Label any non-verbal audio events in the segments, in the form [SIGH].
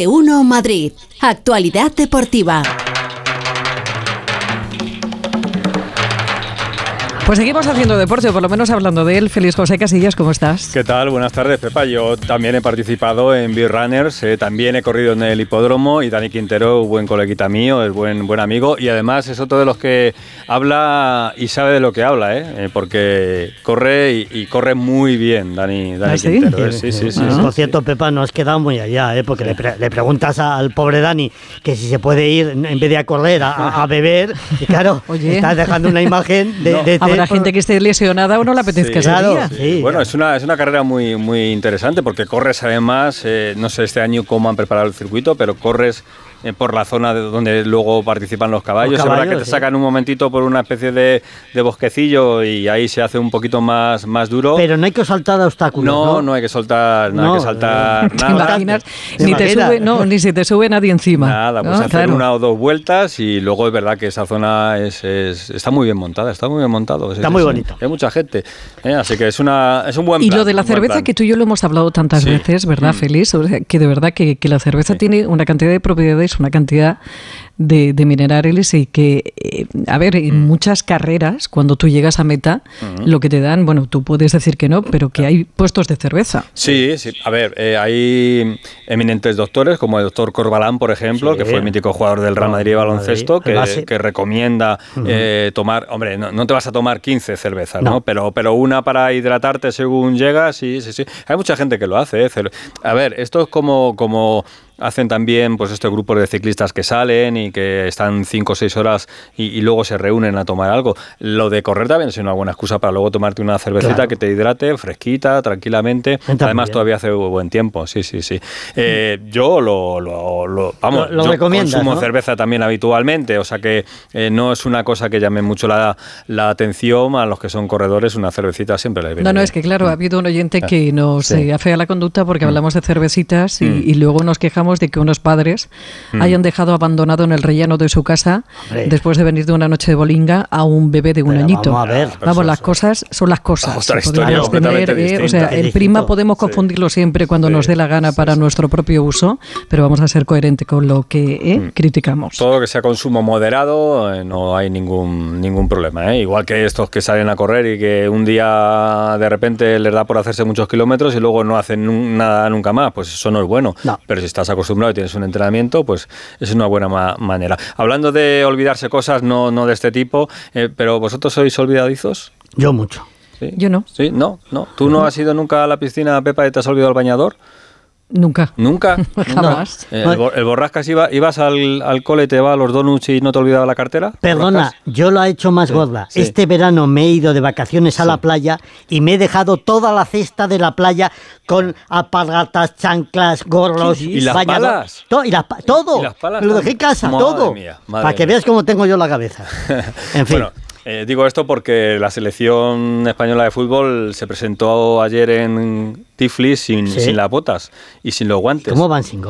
E1 Madrid. Actualidad deportiva. Pues seguimos haciendo deporte, o por lo menos hablando de él. Feliz José Casillas, ¿cómo estás? ¿Qué tal? Buenas tardes, Pepa. Yo también he participado en Beer Runners, eh, también he corrido en el hipódromo y Dani Quintero, buen coleguita mío, es buen, buen amigo y además es otro de los que habla y sabe de lo que habla, ¿eh? eh porque corre y, corre muy bien, Dani, Dani ¿Ah, sí? Quintero. ¿eh? Sí, sí, sí, Por cierto, Pepa, no has quedado muy allá, ¿eh? porque le, le, preguntas al pobre Dani que si se puede ir en vez de a correr a, a beber, y claro, [LAUGHS] Oye. estás dejando una imagen de... No. de, de la gente que esté lesionada o no le apetezca sí, claro, sí. Bueno, es una, es una carrera muy, muy interesante porque corres además, eh, no sé este año cómo han preparado el circuito, pero corres eh, por la zona de donde luego participan los caballos. Los caballos es verdad que te sí. sacan un momentito por una especie de, de, bosquecillo y ahí se hace un poquito más, más duro. Pero no hay que saltar obstáculos. No, no, no hay que soltar, no, No, hay que saltar [LAUGHS] ¿Te nada. imaginas? ¿Te Ni, te sube, no, ni se te sube nadie encima. Nada, pues ¿no? hacer Claro. una o dos vueltas y luego es verdad que esa zona es, es- está muy bien montada, está muy bien montado. Está muy bonito. Hay mucha gente, ¿eh? así que es, una, es un buen Y plan, lo de la cerveza, que tú y yo lo hemos hablado tantas Sí. veces, ¿verdad, Mm. O sea, que de verdad que, que la cerveza Sí. tiene una cantidad de propiedades, una cantidad de, de minerales y que, eh, a ver, Mm. en muchas carreras, cuando tú llegas a meta, lo que te dan, bueno, tú puedes decir que no, pero que hay puestos de cerveza. Sí, sí. A ver, eh, hay eminentes doctores, como el doctor Corbalán, por ejemplo, Sí. que fue el mítico jugador del Real Madrid de baloncesto, que, recomienda eh, tomar, hombre, no, no te vas a tomar 15 cervezas, ¿no? No. Pero, pero una para hidratarte según llegas, sí, sí, sí. Hay mucha gente que lo hace. ¿eh? A ver, esto es como... como Hacen también pues estos grupos de ciclistas que salen y que están 5 o 6 horas y, y luego se reúnen a tomar algo. Lo de correr también es una buena excusa para luego tomarte una cervecita Claro. que te hidrate, fresquita, tranquilamente. También. Además, todavía hace buen tiempo, sí, sí, sí. Eh, yo lo, lo, lo- vamos, Lo- lo yo consumo ¿no? cerveza también habitualmente, o sea que eh, no es una cosa que llame mucho la, la atención a los que son corredores, una cervecita siempre les viene No, no, bien. es que claro, ha habido un oyente que nos Ah, sí. eh, afea la conducta porque Mm. hablamos de cervecitas y, Mm. y luego nos quejamos de que unos padres Mm. hayan dejado abandonado en el rellano de su casa, Hombre. después de venir de una noche de bolinga, a un bebé de un Pero añito. vamos a ver. Vamos, las cosas son las cosas. Otra Podríamos historia tener, eh, o sea, el prima podemos Sí. confundirlo siempre cuando Sí, nos dé la gana sí, para sí. nuestro propio uso, pero vamos a ser coherente con lo que eh, Mm. criticamos. Todo lo que sea consumo moderado, eh, no hay ningún, ningún problema. ¿eh? Igual que estos que salen a correr y que un día de repente les da por hacerse muchos kilómetros y luego no hacen nada nunca más, pues eso no es bueno. No. Pero si estás acostumbrado y tienes un entrenamiento, pues es una buena ma- manera. Hablando de olvidarse cosas, no, no de este tipo, eh, pero ¿vosotros sois olvidadizos? Yo mucho. ¿Sí? Yo no. ¿Sí? ¿No? ¿No? ¿Tú no has ido nunca a la piscina, Pepa, y te has olvidado el bañador? Nunca. [LAUGHS] ¿Nunca? Jamás. Eh, el, el borrascas iba, ibas al, al cole, te va a los donuts y no te olvidaba la cartera? Perdona, ¿Borrascas? yo lo he hecho más gorda. sí. Este verano me he ido de vacaciones a la playa y me he dejado toda la cesta de la playa con aparatas, chanclas, gorros, ¿Y las palas? to- y las pa- todo. ¿Y las palas me lo dejé en casa, Madre todo. mía, madre para que veas cómo tengo yo la cabeza. [LAUGHS] En fin. Bueno, eh, digo esto porque la selección española de fútbol se presentó ayer en Tiflis sin, Sí. sin las botas y sin los guantes. ¿Cómo van sin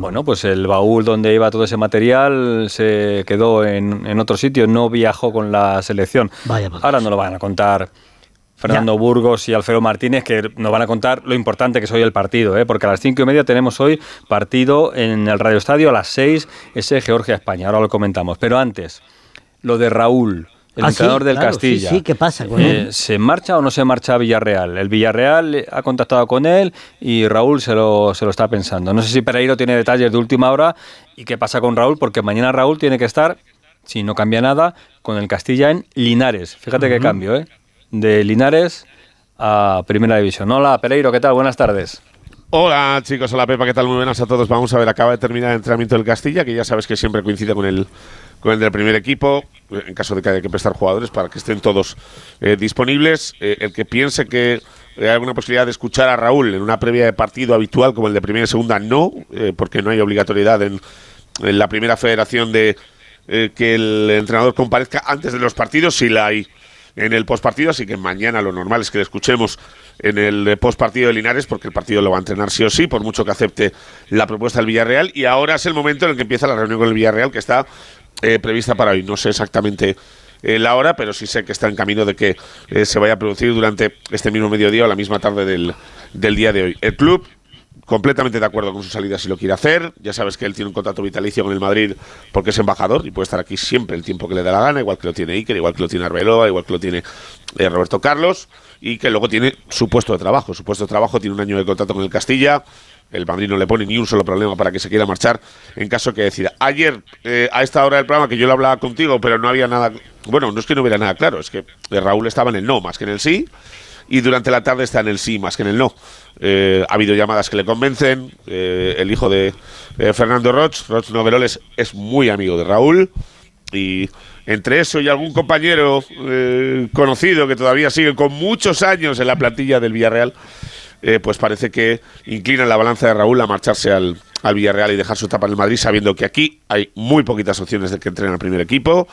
Bueno, pues el baúl donde iba todo ese material se quedó en, en otro sitio, no viajó con la selección. Vaya Ahora no lo van a contar Fernando Burgos y Alfredo Martínez, que nos van a contar lo importante que es hoy el partido, ¿eh? porque a las cinco y media tenemos hoy partido en el Radio Estadio, a las seis ese Georgia-España, ahora lo comentamos. Pero antes, lo de Raúl. El Ah, sí, entrenador del claro, Castilla. sí, sí, ¿qué pasa con Eh, él? ¿Se marcha o no se marcha a Villarreal? El Villarreal ha contactado con él y Raúl se lo, se lo está pensando. No sé si Pereiro tiene detalles de última hora y qué pasa con Raúl, porque mañana Raúl tiene que estar, si no cambia nada, con el Castilla en Linares. Fíjate qué cambio, ¿eh? De Linares a Primera División. Hola, Pereiro, ¿qué tal? Buenas tardes. Hola chicos, hola Pepa, ¿qué tal? Muy buenas a todos. Vamos a ver, acaba de terminar el entrenamiento del Castilla, que ya sabes que siempre coincide con el, con el del primer equipo, en caso de que haya que prestar jugadores para que estén todos eh, disponibles. Eh, el que piense que hay alguna posibilidad de escuchar a Raúl en una previa de partido habitual como el de primera y segunda, no, eh, porque no hay obligatoriedad en, la primera federación de que el entrenador comparezca antes de los partidos, si la hay en el postpartido, así que mañana lo normal es que le escuchemos en el postpartido de Linares, porque el partido lo va a entrenar sí o sí, por mucho que acepte la propuesta del Villarreal. Y ahora es el momento en el que empieza la reunión con el Villarreal, que está eh, prevista para hoy. No sé exactamente eh, la hora, pero sí sé que está en camino de que eh, se vaya a producir durante este mismo mediodía o la misma tarde del, del día de hoy. El club completamente de acuerdo con su salida si lo quiere hacer. Ya sabes que él tiene un contrato vitalicio con el Madrid porque es embajador y puede estar aquí siempre el tiempo que le dé la gana, igual que lo tiene Iker, igual que lo tiene Arbeloa, igual que lo tiene eh, Roberto Carlos y que luego tiene su puesto de trabajo. Su puesto de trabajo tiene un año de contrato con el Castilla. El Madrid no le pone ni un solo problema para que se quiera marchar en caso que decida. Ayer, eh, a esta hora del programa, que yo lo hablaba contigo, pero no había nada. Bueno, no es que no hubiera nada claro, es que Raúl estaba en el no más que en el sí y durante la tarde está en el sí más que en el no. Eh, ha habido llamadas que le convencen. Eh, el hijo de Fernando Roch, Roch Noveroles, es muy amigo de Raúl. Y entre eso y algún compañero eh, conocido que todavía sigue con muchos años en la plantilla del Villarreal, pues parece que inclina la balanza de Raúl a marcharse al, al Villarreal y dejar su etapa en el Madrid, sabiendo que aquí hay muy poquitas opciones de que entrene al primer equipo.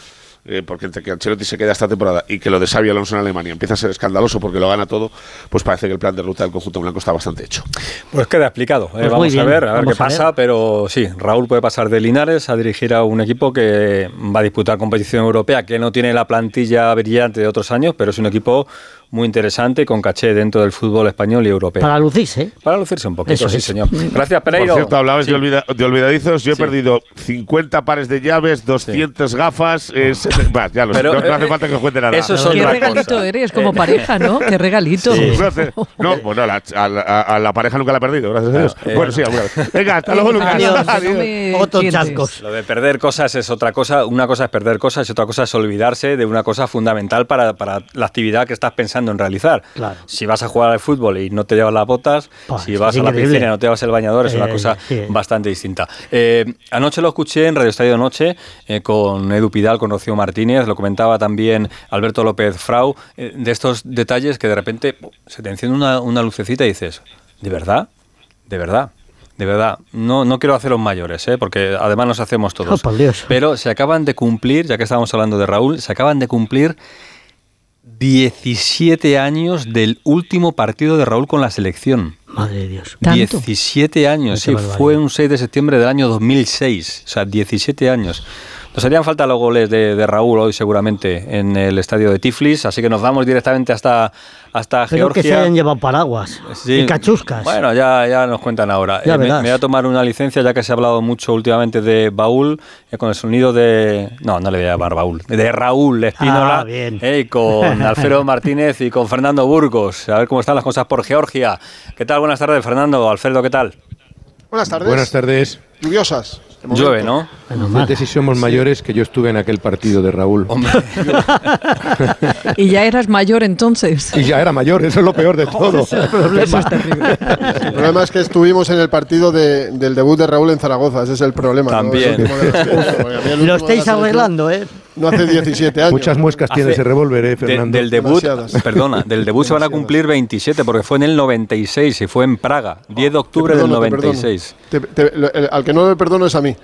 Eh, porque entre que Ancelotti se queda esta temporada y que lo de Xavi Alonso en Alemania empieza a ser escandaloso porque lo gana todo, pues parece que el plan de ruta del conjunto blanco está bastante hecho. Pues queda explicado. Eh, pues vamos a ver, a ver qué pasa, pero sí, Raúl puede pasar de Linares a dirigir a un equipo que va a disputar competición europea, que no tiene la plantilla brillante de otros años, pero es un equipo muy interesante con caché dentro del fútbol español y europeo. Para lucirse. Para lucirse un poquito, sí, señor. Gracias, Pereiro. Por cierto, hablabas de, olvidadizos. Yo he perdido 50 pares de llaves, 200 gafas. Eh, ya lo Pero, no, no, hace falta que os cuente nada. Eso es Qué regalito eres como eh, pareja, ¿no? Qué regalito. No, bueno, a la, a, la, pareja nunca la he perdido, gracias a Dios. Eh, bueno, sí, alguna vez. Venga, hasta luego, [LAUGHS] Lucas. Adiós. Adiós. Otros chascos. Lo de perder cosas es otra cosa. Una cosa es perder cosas y otra cosa es olvidarse de una cosa fundamental para, para la actividad que estás pensando en realizar. Si vas a jugar al fútbol y no te llevas las botas, si vas a la piscina y no te llevas el bañador, es una eh, cosa bastante distinta. Eh, anoche lo escuché en Radio Estadio Noche eh, con Edu Pidal, con Rocío Martínez, lo comentaba también Alberto López Frau, de estos detalles que de repente se te enciende una, una lucecita y dices, ¿de verdad? ¿De verdad? de verdad, no, no quiero haceros mayores, ¿eh? porque además nos hacemos todos. Oh, Pero se acaban de cumplir, ya que estábamos hablando de Raúl, se acaban de cumplir 17 años del último partido de Raúl con la selección. Madre de Dios. 17 años, sí, fue un 6 de septiembre del año 2006, o sea, 17 años. Nos harían falta los goles de, Raúl hoy seguramente en el estadio de Tiflis, así que nos vamos directamente hasta, hasta Creo Georgia. que se hayan llevado paraguas y cachuscas. Bueno, ya, ya nos cuentan ahora. Eh, me, voy a tomar una licencia ya que se ha hablado mucho últimamente de Baúl, eh, con el sonido de... No, no le voy a llamar Baúl, de Raúl Espínola, ah. Eh, con [LAUGHS] Alfredo Martínez y con Fernando Burgos. A ver cómo están las cosas por Georgia. ¿Qué tal? Buenas tardes, Fernando. Alfredo, ¿qué tal? Buenas tardes. Buenas tardes. Lluviosas. Llueve, ¿no? Fíjate si somos mayores que yo estuve en aquel partido de Raúl. [LAUGHS] y ya eras mayor entonces. Y ya era mayor, eso es lo peor de [LAUGHS] todo. el, problema. el problema es que estuvimos en el partido del debut de Raúl en Zaragoza, ese es el problema. También. [LAUGHS] Lo estáis arreglando, ¿eh? No hace 17 años. Muchas muescas tiene ese revólver, ¿eh, Fernando? del debut, perdona, del debut se van a cumplir 27 porque fue en el 96 y fue en Praga, 10 de octubre del 96. al que no le perdono es a mí.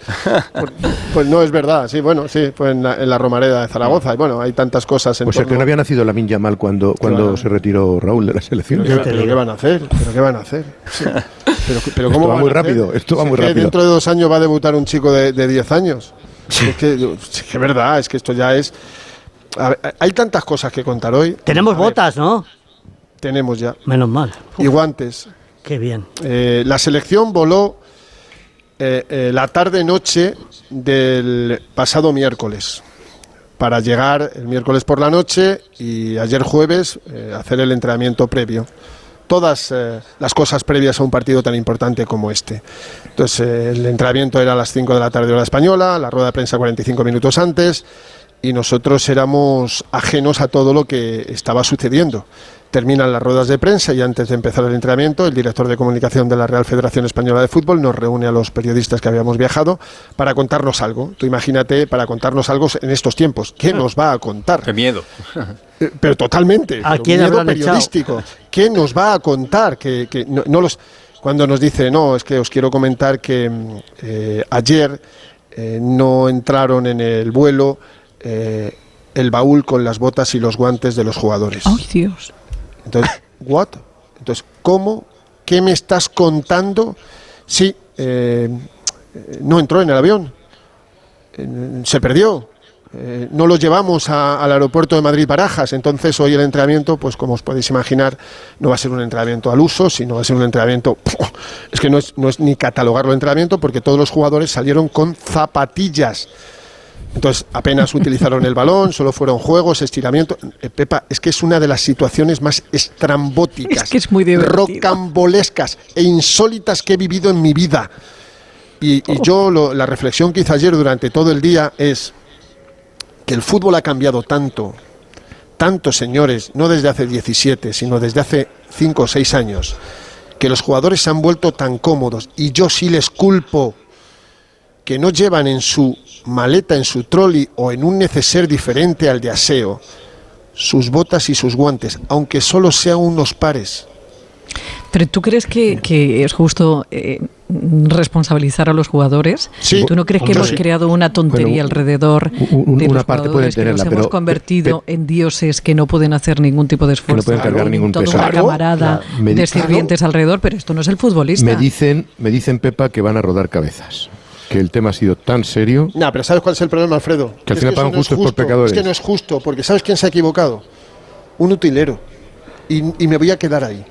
[LAUGHS] pues, no es verdad, sí, bueno, sí, fue en la, Romareda de Zaragoza y bueno, hay tantas cosas. En pues el que no había nacido la Minya mal cuando, cuando se retiró Raúl de la selección. Pero, ¿qué van a hacer? ¿Pero qué van a hacer? [LAUGHS] Pero, pero ¿cómo esto va muy rápido, esto va muy rápido. Dentro de dos años va a debutar un chico de, de 10 años. Es que es verdad, es que esto ya es. hay tantas cosas que contar hoy. Tenemos botas, ¿no? Tenemos ya. Menos mal. Y guantes. Qué bien. Eh, la selección voló eh, eh, la tarde-noche del pasado miércoles para llegar el miércoles por la noche y ayer jueves hacer el entrenamiento previo todas eh, las cosas previas a un partido tan importante como este. Entonces, eh, el entrenamiento era a las 5 de la tarde hora española, la rueda de prensa 45 minutos antes, y nosotros éramos ajenos a todo lo que estaba sucediendo. Terminan las ruedas de prensa y antes de empezar el entrenamiento, el director de comunicación de la Real Federación Española de Fútbol nos reúne a los periodistas que habíamos viajado para contarnos algo. Tú imagínate, para contarnos algo en estos tiempos. ¿Qué nos va a contar? ¡Qué miedo! Eh, pero totalmente. ¿A quién miedo periodístico. ¿Qué nos va a contar? Que, no, los, cuando nos dice, no, es que os quiero comentar que eh, ayer eh, no entraron en el vuelo el baúl con las botas y los guantes de los jugadores. ¡Ay, Dios! Entonces, ¿what? Entonces, ¿cómo? ¿Qué me estás contando? Sí, eh, no entró en el avión. Se perdió. Eh, no lo llevamos al aeropuerto de Madrid-Barajas, entonces hoy el entrenamiento, pues como os podéis imaginar, no va a ser un entrenamiento al uso, sino va a ser un entrenamiento, es que no es, no es ni catalogarlo entrenamiento porque todos los jugadores salieron con zapatillas. Entonces apenas utilizaron el balón, solo fueron juegos, estiramientos. Eh, Pepa, es que es una de las situaciones más estrambóticas, es que es muy rocambolescas e insólitas que he vivido en mi vida. Y, yo la reflexión que hice ayer durante todo el día es que el fútbol ha cambiado tanto, tanto señores, no desde hace 17, sino desde hace 5 o 6 años, que los jugadores se han vuelto tan cómodos y yo sí les culpo que no llevan en su maleta, en su trolley o en un neceser diferente al de aseo sus botas y sus guantes, aunque solo sean unos pares. Pero tú crees que, es justo eh, responsabilizar a los jugadores? Sí, ¿Tú no crees que hemos creado una tontería alrededor de los parte puede tenerla, que nos hemos convertido en dioses que no pueden hacer ningún tipo de esfuerzo? Que no pueden cargar ningún peso. una camarada de sirvientes alrededor, pero esto no es el futbolista. Me dicen, me dicen, Pepa, que van a rodar cabezas que el tema ha sido tan serio. No, pero ¿sabes cuál es el problema, Alfredo? Que al final pagan justos por pecadores. Es que no es justo, porque ¿sabes quién se ha equivocado? Un utilero. y me voy a quedar ahí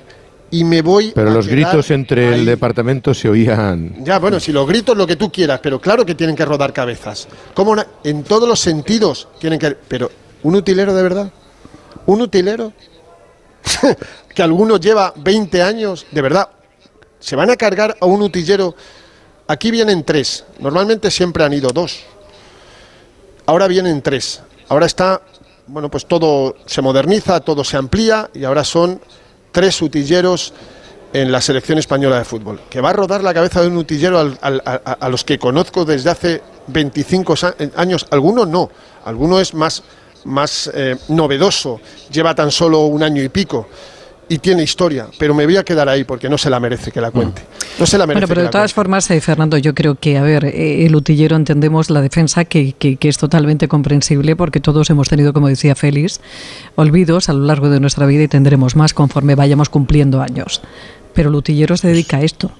y me voy. Pero los gritos entre el departamento se oían. Ya, bueno, si los gritos lo que tú quieras, pero claro que tienen que rodar cabezas. Como en todos los sentidos tienen que. Pero, ¿un utilero de verdad? ¿Un utilero? [LAUGHS] que alguno lleva 20 años, de verdad. ¿Se van a cargar a un utillero? Aquí vienen tres. Normalmente siempre han ido dos. Ahora vienen tres. Ahora está. Bueno, pues todo se moderniza, todo se amplía y ahora son tres utilleros en la selección española de fútbol, que va a rodar la cabeza de un utillero a, los que conozco desde hace 25 años, alguno no, alguno es más, más eh, novedoso, lleva tan solo un año y pico y tiene historia, pero me voy a quedar ahí porque no se la merece que la cuente. No se la merece. Bueno, pero de todas formas, eh, Fernando, yo creo que, a ver, eh, el utillero entendemos la defensa que, que, es totalmente comprensible porque todos hemos tenido, como decía Félix, olvidos a lo largo de nuestra vida y tendremos más conforme vayamos cumpliendo años. Pero el utillero se dedica a esto.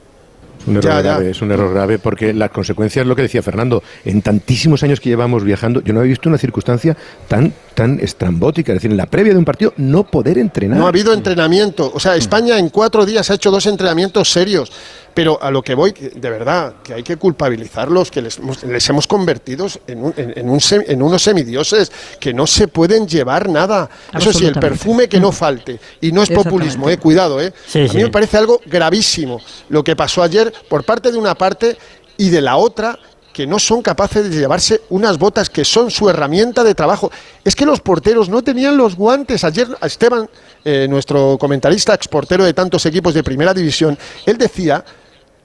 Un error grave, es un error grave porque las consecuencias, lo que decía Fernando, en tantísimos años que llevamos viajando, yo no había visto una circunstancia tan, tan estrambótica, es decir, en la previa de un partido no poder entrenar. No ha habido entrenamiento, o sea, España en cuatro días ha hecho dos entrenamientos serios. Pero a lo que voy, de verdad, que hay que culpabilizarlos, que les, hemos convertido en, en, unos semidioses, que no se pueden llevar nada. Eso sí, el perfume que no falte. Y no es populismo, eh, cuidado. Eh. a mí me parece algo gravísimo lo que pasó ayer por parte de una parte y de la otra que no son capaces de llevarse unas botas que son su herramienta de trabajo. Es que los porteros no tenían los guantes. Ayer Esteban, eh, nuestro comentarista, exportero de tantos equipos de primera división, él decía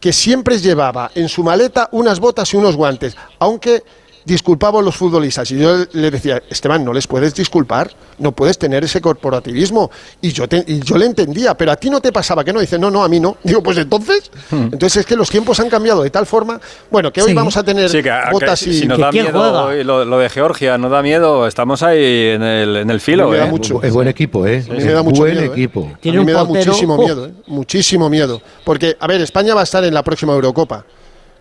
que siempre llevaba en su maleta unas botas y unos guantes, aunque disculpaba a los futbolistas. Y yo le decía, Esteban, no les puedes disculpar, no puedes tener ese corporativismo. Y yo, yo le entendía, pero a ti no te pasaba, que no? Dice, no, no, a mí no. [LAUGHS] Digo, pues entonces. Hmm. Entonces es que los tiempos han cambiado de tal forma, bueno, que hoy vamos a tener botas y... Si nos da miedo lo, de Georgia, no da miedo, estamos ahí en el, en el filo. Me da ¿eh? mucho. Es buen equipo, ¿eh? me da mucho buen miedo, ¿eh? equipo. Tiene me da muchísimo miedo, ¿eh? muchísimo miedo. Porque, a ver, España va a estar en la próxima Eurocopa.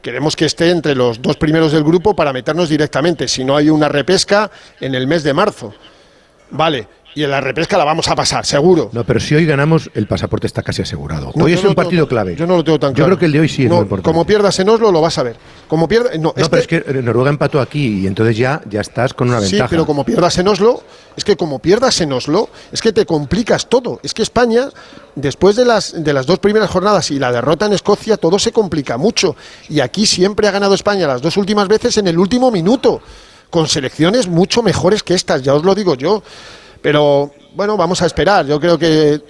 Queremos que esté entre los dos primeros del grupo para meternos directamente, si no hay una repesca en el mes de marzo. Vale, y en la repesca la vamos a pasar, seguro. No, pero si hoy ganamos, el pasaporte está casi asegurado. hoy es un partido clave. Yo no lo tengo tan claro. Yo creo que el de hoy sí es muy importante. Como pierdas en Oslo, lo vas a ver. Como pierda, no, pero es que Noruega empató aquí y entonces ya, ya estás con una ventaja. Sí, pero como pierdas en Oslo, es que como pierdas en Oslo, es que te complicas todo. Es que España, después de las, de las dos primeras jornadas y la derrota en Escocia, todo se complica mucho. Y aquí siempre ha ganado España las dos últimas veces en el último minuto, con selecciones mucho mejores que estas, ya os lo digo yo. Pero bueno, vamos a esperar. Yo creo que.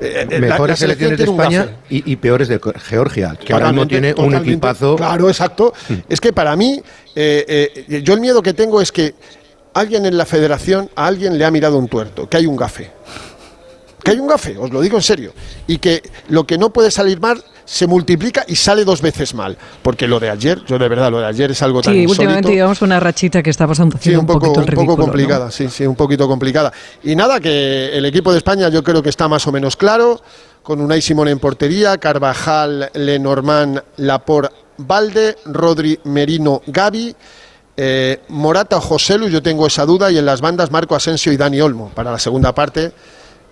Eh, Mejores selecciones de España y, peores de Georgia, que ahora mismo tiene un equipazo. Claro, exacto. Mm. Es que para mí, eh, eh, yo el miedo que tengo es que alguien en la federación, a alguien le ha mirado un tuerto, que hay un gafe. Que hay un gafe, os lo digo en serio. Y que lo que no puede salir mal se multiplica y sale dos veces mal. Porque lo de ayer, yo de verdad, lo de ayer es algo tan Sí, últimamente llevamos una rachita que está pasando sí, un, poco, un, poco complicada, sí, sí, un poquito complicada. Y nada, que el equipo de España yo creo que está más o menos claro, con Unai Simón en portería, Carvajal, Lenormand, Lapor, Valde, Rodri, Merino, Gaby. Eh, Morata o Joselu, yo tengo esa duda, y en las bandas Marco Asensio y Dani Olmo. Para la segunda parte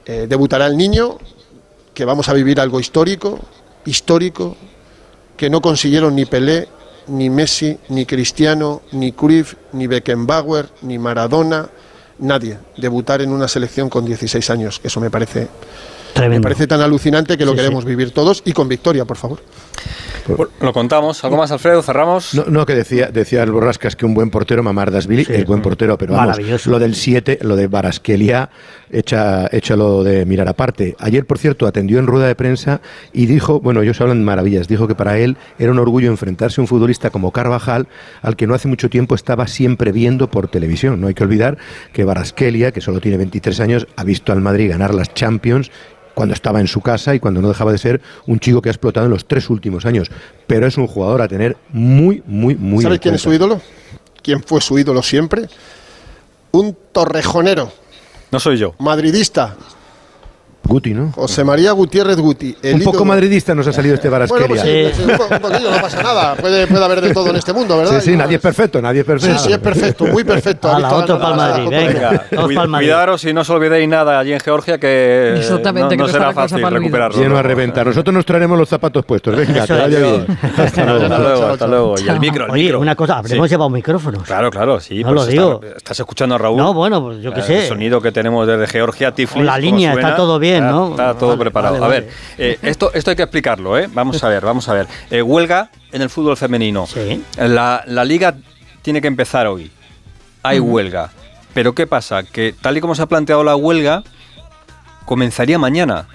eh, debutará el niño, que vamos a vivir algo histórico, histórico, que no consiguieron ni Pelé, ni Messi, ni Cristiano, ni Cruyff, ni Beckenbauer, ni Maradona, nadie debutar en una selección con 16 años. Eso me parece, me parece tan alucinante que lo queremos vivir todos y con victoria, por favor. Lo contamos. ¿Algo más, Alfredo? ¿Cerramos? No, no que decía, decía el Borrascas que un buen portero, Mamardasvili, el buen portero, pero vamos, lo del 7, lo de Barasquelia, echa, échalo de mirar aparte. Ayer, por cierto, atendió en rueda de prensa y dijo, bueno, ellos hablan maravillas, dijo que para él era un orgullo enfrentarse a un futbolista como Carvajal, al que no hace mucho tiempo estaba siempre viendo por televisión. No hay que olvidar que Barasquelia, que solo tiene 23 años, ha visto al Madrid ganar las Champions cuando estaba en su casa y cuando no dejaba de ser un chico que ha explotado en los tres últimos años. Pero es un jugador a tener muy, muy, muy. ¿Sabes quién es su ídolo? ¿Quién fue su ídolo siempre? Un torrejonero. No soy yo. Madridista, Guti, ¿no? José María Gutiérrez Guti. un poco madridista nos ha salido este Barasqueria. Bueno, pues sí, un, poquillo, no pasa nada. Puede, puede, haber de todo en este mundo, ¿verdad? Sí, sí, nadie es perfecto, nadie es perfecto. Sí, sí, es perfecto, muy perfecto. A la otro para Madrid, venga. Cuidaros y no os olvidéis nada allí en Georgia que no, no será fácil recuperarlo. Lleno a reventar. Nosotros nos traeremos los zapatos puestos. Venga, que vaya bien. Hasta luego, hasta luego. Y el micro, Oye, una cosa, habremos llevado micrófonos. Claro, claro, sí. No lo digo. Estás escuchando a Raúl. No, bueno, pues yo qué sé. El sonido que tenemos desde Georgia, Tiflis. La línea, está todo bien, ¿no? Está todo preparado. a ver, eh, esto, esto hay que explicarlo, ¿eh? Vamos a ver, vamos a ver. Eh, huelga en el fútbol femenino. Sí. La, la, liga tiene que empezar hoy. Hay huelga. Pero ¿qué pasa? Que tal y como se ha planteado la huelga, comenzaría mañana.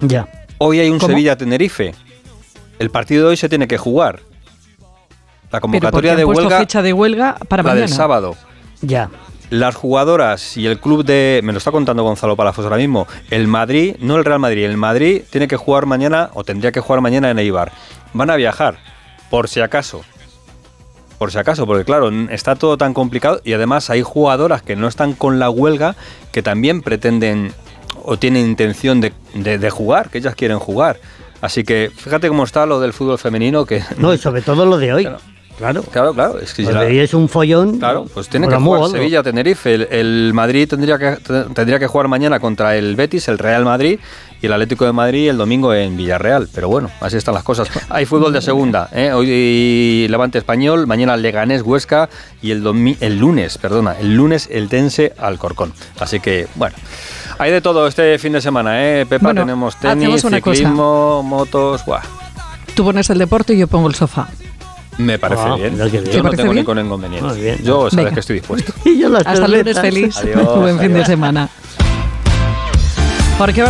Ya. Hoy hay un Sevilla-Tenerife. El partido de hoy se tiene que jugar. La convocatoria de huelga. fecha de huelga para la mañana. del sábado. Ya las jugadoras y el club de. Me lo está contando Gonzalo Palafos ahora mismo. El Madrid, no el Real Madrid, el Madrid tiene que jugar mañana o tendría que jugar mañana en Eibar. Van a viajar, por si acaso. Por si acaso, porque claro, está todo tan complicado y además hay jugadoras que no están con la huelga que también pretenden o tienen intención de, de, jugar, que ellas quieren jugar. Así que fíjate cómo está lo del fútbol femenino que... No, y sobre todo lo de hoy. Claro. Claro, claro. Es que es un follón. Claro, pues tiene que jugar Sevilla, Tenerife. El, Madrid tendría que, tendría que jugar mañana contra el Betis, el Real Madrid y el Atlético de Madrid el domingo en Villarreal. Pero bueno, así están las cosas. [LAUGHS] Hay fútbol de segunda. ¿eh? Hoy Levante Español, mañana Leganés Huesca y el, el lunes, perdona, el lunes el Tense Alcorcón. Así que, bueno. Hay de todo este fin de semana, ¿eh? Pepa, tenemos tenis, ciclismo, motos, guau. Tú pones el deporte y yo pongo el sofá. Me parece ah, bien. Yo no tengo ningún inconveniente. Yo sabes que estoy dispuesto. [LAUGHS] Hasta lunes feliz. Adiós. [LAUGHS] Buen fin de semana. Porque